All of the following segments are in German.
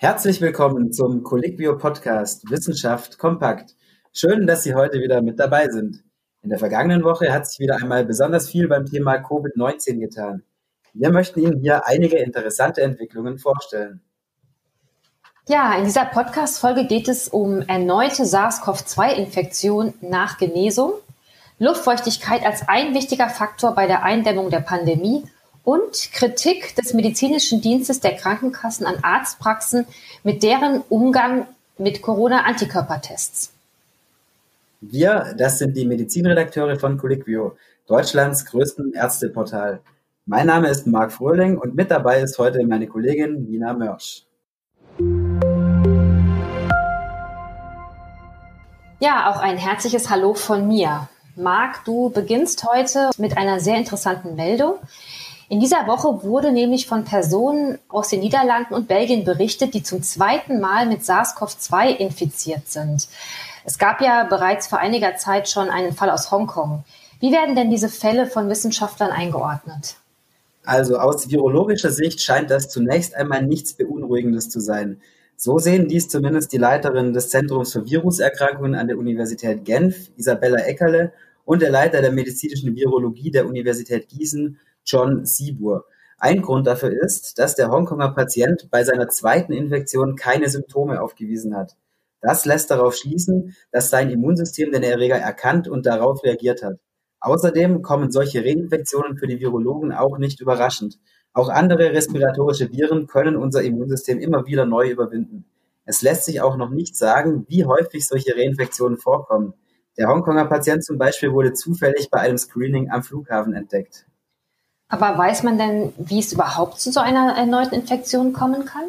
Herzlich willkommen zum Colliquio Podcast Wissenschaft kompakt. Schön, dass Sie heute wieder mit dabei sind. In der vergangenen Woche hat sich wieder einmal besonders viel beim Thema Covid-19 getan. Wir möchten Ihnen hier einige interessante Entwicklungen vorstellen. Ja, in dieser Podcast-Folge geht es um erneute SARS-CoV-2-Infektion nach Genesung, Luftfeuchtigkeit als ein wichtiger Faktor bei der Eindämmung der Pandemie und Kritik des medizinischen Dienstes der Krankenkassen an Arztpraxen mit deren Umgang mit Corona-Antikörpertests. Wir, das sind die Medizinredakteure von Colliquio, Deutschlands größten Ärzteportal. Mein Name ist Marc Fröhling und mit dabei ist heute meine Kollegin Nina Mörsch. Ja, auch ein herzliches Hallo von mir. Marc, du beginnst heute mit einer sehr interessanten Meldung. In dieser Woche wurde nämlich von Personen aus den Niederlanden und Belgien berichtet, die zum zweiten Mal mit SARS-CoV-2 infiziert sind. Es gab ja bereits vor einiger Zeit schon einen Fall aus Hongkong. Wie werden denn diese Fälle von Wissenschaftlern eingeordnet? Also aus virologischer Sicht scheint das zunächst einmal nichts Beunruhigendes zu sein. So sehen dies zumindest die Leiterin des Zentrums für Viruserkrankungen an der Universität Genf, Isabella Eckerle, und der Leiter der medizinischen Virologie der Universität Gießen, John Sibur. Ein Grund dafür ist, dass der Hongkonger Patient bei seiner zweiten Infektion keine Symptome aufgewiesen hat. Das lässt darauf schließen, dass sein Immunsystem den Erreger erkannt und darauf reagiert hat. Außerdem kommen solche Reinfektionen für die Virologen auch nicht überraschend. Auch andere respiratorische Viren können unser Immunsystem immer wieder neu überwinden. Es lässt sich auch noch nicht sagen, wie häufig solche Reinfektionen vorkommen. Der Hongkonger Patient zum Beispiel wurde zufällig bei einem Screening am Flughafen entdeckt. Aber weiß man denn, wie es überhaupt zu so einer erneuten Infektion kommen kann?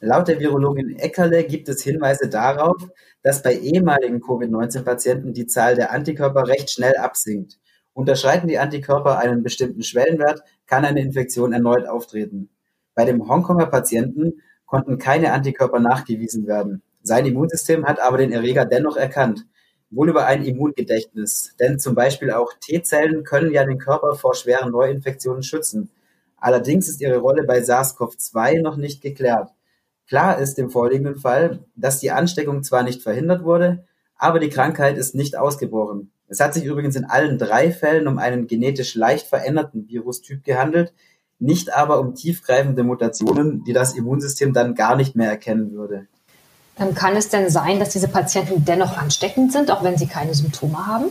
Laut der Virologin Eckerle gibt es Hinweise darauf, dass bei ehemaligen Covid-19-Patienten die Zahl der Antikörper recht schnell absinkt. Unterschreiten die Antikörper einen bestimmten Schwellenwert, kann eine Infektion erneut auftreten. Bei dem Hongkonger Patienten konnten keine Antikörper nachgewiesen werden. Sein Immunsystem hat aber den Erreger dennoch erkannt wohl über ein Immungedächtnis. Denn zum Beispiel auch T-Zellen können ja den Körper vor schweren Neuinfektionen schützen. Allerdings ist ihre Rolle bei SARS-CoV-2 noch nicht geklärt. Klar ist im vorliegenden Fall, dass die Ansteckung zwar nicht verhindert wurde, aber die Krankheit ist nicht ausgebrochen. Es hat sich übrigens in allen drei Fällen um einen genetisch leicht veränderten Virustyp gehandelt, nicht aber um tiefgreifende Mutationen, die das Immunsystem dann gar nicht mehr erkennen würde. Ähm, kann es denn sein, dass diese Patienten dennoch ansteckend sind, auch wenn sie keine Symptome haben?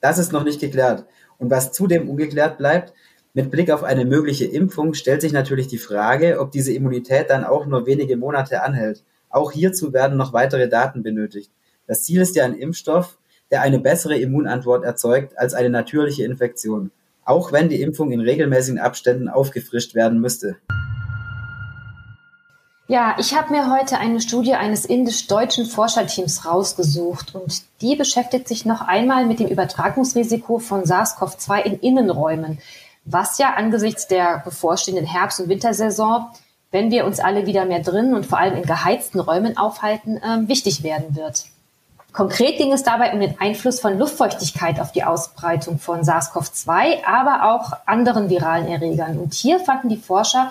Das ist noch nicht geklärt. Und was zudem ungeklärt bleibt, mit Blick auf eine mögliche Impfung stellt sich natürlich die Frage, ob diese Immunität dann auch nur wenige Monate anhält. Auch hierzu werden noch weitere Daten benötigt. Das Ziel ist ja ein Impfstoff, der eine bessere Immunantwort erzeugt als eine natürliche Infektion, auch wenn die Impfung in regelmäßigen Abständen aufgefrischt werden müsste. Ja, ich habe mir heute eine Studie eines indisch-deutschen Forscherteams rausgesucht und die beschäftigt sich noch einmal mit dem Übertragungsrisiko von SARS-CoV-2 in Innenräumen, was ja angesichts der bevorstehenden Herbst- und Wintersaison, wenn wir uns alle wieder mehr drinnen und vor allem in geheizten Räumen aufhalten, äh, wichtig werden wird. Konkret ging es dabei um den Einfluss von Luftfeuchtigkeit auf die Ausbreitung von SARS-CoV-2, aber auch anderen viralen Erregern. Und hier fanden die Forscher,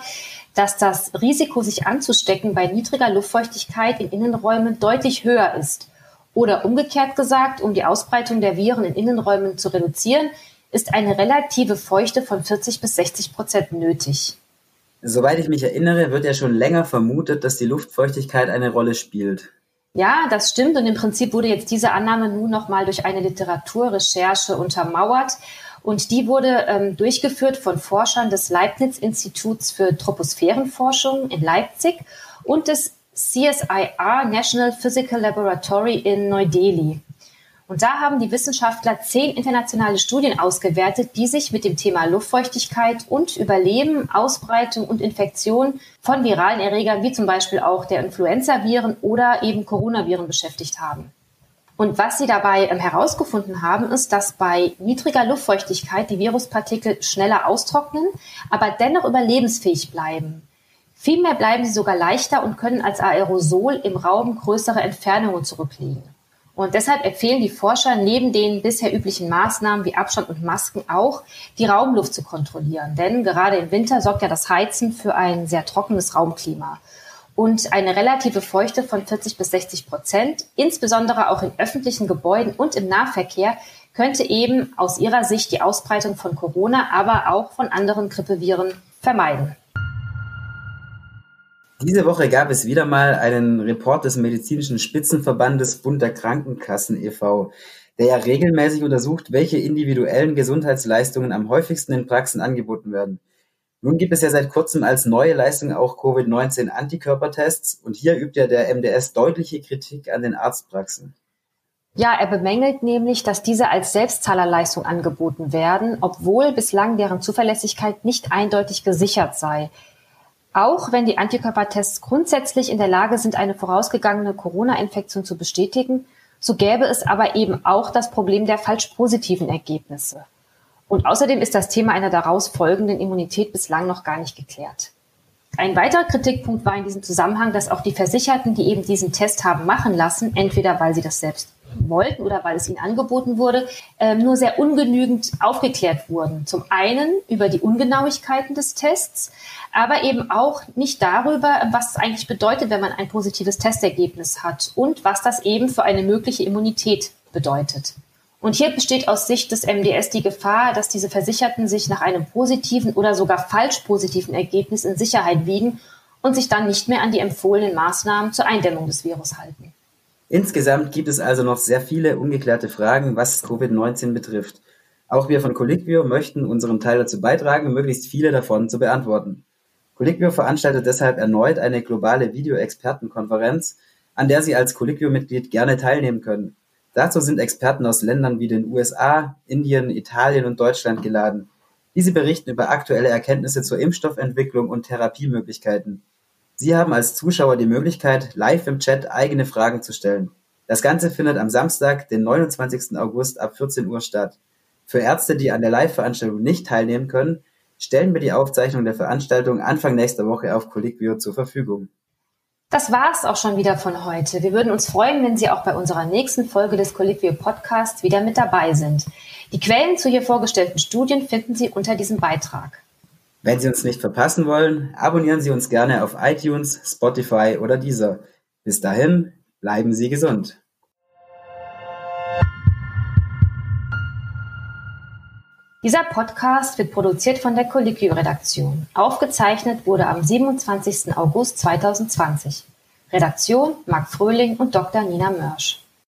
dass das Risiko, sich anzustecken bei niedriger Luftfeuchtigkeit in Innenräumen deutlich höher ist. Oder umgekehrt gesagt, um die Ausbreitung der Viren in Innenräumen zu reduzieren, ist eine relative Feuchte von 40 bis 60 Prozent nötig. Soweit ich mich erinnere, wird ja schon länger vermutet, dass die Luftfeuchtigkeit eine Rolle spielt. Ja, das stimmt und im Prinzip wurde jetzt diese Annahme nun nochmal durch eine Literaturrecherche untermauert und die wurde ähm, durchgeführt von Forschern des Leibniz-Instituts für Troposphärenforschung in Leipzig und des CSIR National Physical Laboratory in Neu-Delhi. Und da haben die Wissenschaftler zehn internationale Studien ausgewertet, die sich mit dem Thema Luftfeuchtigkeit und Überleben, Ausbreitung und Infektion von viralen Erregern wie zum Beispiel auch der Influenza-Viren oder eben Coronaviren beschäftigt haben. Und was sie dabei ähm, herausgefunden haben, ist, dass bei niedriger Luftfeuchtigkeit die Viruspartikel schneller austrocknen, aber dennoch überlebensfähig bleiben. Vielmehr bleiben sie sogar leichter und können als Aerosol im Raum größere Entfernungen zurücklegen. Und deshalb empfehlen die Forscher neben den bisher üblichen Maßnahmen wie Abstand und Masken auch, die Raumluft zu kontrollieren. Denn gerade im Winter sorgt ja das Heizen für ein sehr trockenes Raumklima. und eine relative Feuchte von 40 bis 60 Prozent, insbesondere auch in öffentlichen Gebäuden und im Nahverkehr, könnte eben aus ihrer Sicht die Ausbreitung von Corona, aber auch von anderen Grippeviren vermeiden. Diese Woche gab es wieder mal einen Report des medizinischen Spitzenverbandes Bund der Krankenkassen e.V., der ja regelmäßig untersucht, welche individuellen Gesundheitsleistungen am häufigsten in Praxen angeboten werden. Nun gibt es ja seit kurzem als neue Leistung auch Covid-19-Antikörpertests und hier übt ja der MDS deutliche Kritik an den Arztpraxen. Ja, er bemängelt nämlich, dass diese als Selbstzahlerleistung angeboten werden, obwohl bislang deren Zuverlässigkeit nicht eindeutig gesichert sei. Auch wenn die Antikörpertests grundsätzlich in der Lage sind, eine vorausgegangene Corona-Infektion zu bestätigen, so gäbe es aber eben auch das Problem der falsch positiven Ergebnisse. Und außerdem ist das Thema einer daraus folgenden Immunität bislang noch gar nicht geklärt. Ein weiterer Kritikpunkt war in diesem Zusammenhang, dass auch die Versicherten, die eben diesen Test haben machen lassen, entweder weil sie das selbst wollten oder weil es ihnen angeboten wurde, ähm, nur sehr ungenügend aufgeklärt wurden. Zum einen über die Ungenauigkeiten des Tests, aber eben auch nicht darüber, was es eigentlich bedeutet, wenn man ein positives Testergebnis hat und was das eben für eine mögliche Immunität bedeutet. Und hier besteht aus Sicht des MDS die Gefahr, dass diese Versicherten sich nach einem positiven oder sogar falsch positiven Ergebnis in Sicherheit wiegen und sich dann nicht mehr an die empfohlenen Maßnahmen zur Eindämmung des Virus halten. Insgesamt gibt es also noch sehr viele ungeklärte Fragen, was Covid-19 betrifft. Auch wir von Colliquio möchten unseren Teil dazu beitragen, möglichst viele davon zu beantworten. Colliquio veranstaltet deshalb erneut eine globale Video-Expertenkonferenz, an der Sie als Colliquio-Mitglied gerne teilnehmen können. Dazu sind Experten aus Ländern wie den USA, Indien, Italien und Deutschland geladen. Diese berichten über aktuelle Erkenntnisse zur Impfstoffentwicklung und Therapiemöglichkeiten. Sie haben als Zuschauer die Möglichkeit, live im Chat eigene Fragen zu stellen. Das Ganze findet am Samstag, den 29. August ab 14 Uhr statt. Für Ärzte, die an der Live-Veranstaltung nicht teilnehmen können, stellen wir die Aufzeichnung der Veranstaltung Anfang nächster Woche auf Colliquio zur Verfügung. Das war's auch schon wieder von heute. Wir würden uns freuen, wenn Sie auch bei unserer nächsten Folge des Colliquio Podcasts wieder mit dabei sind. Die Quellen zu hier vorgestellten Studien finden Sie unter diesem Beitrag. Wenn Sie uns nicht verpassen wollen, abonnieren Sie uns gerne auf iTunes, Spotify oder Deezer. Bis dahin, bleiben Sie gesund. Dieser Podcast wird produziert von der Colliquio-Redaktion. Aufgezeichnet wurde am 27. August 2020. Redaktion Marc Fröhling und Dr. Nina Mörsch.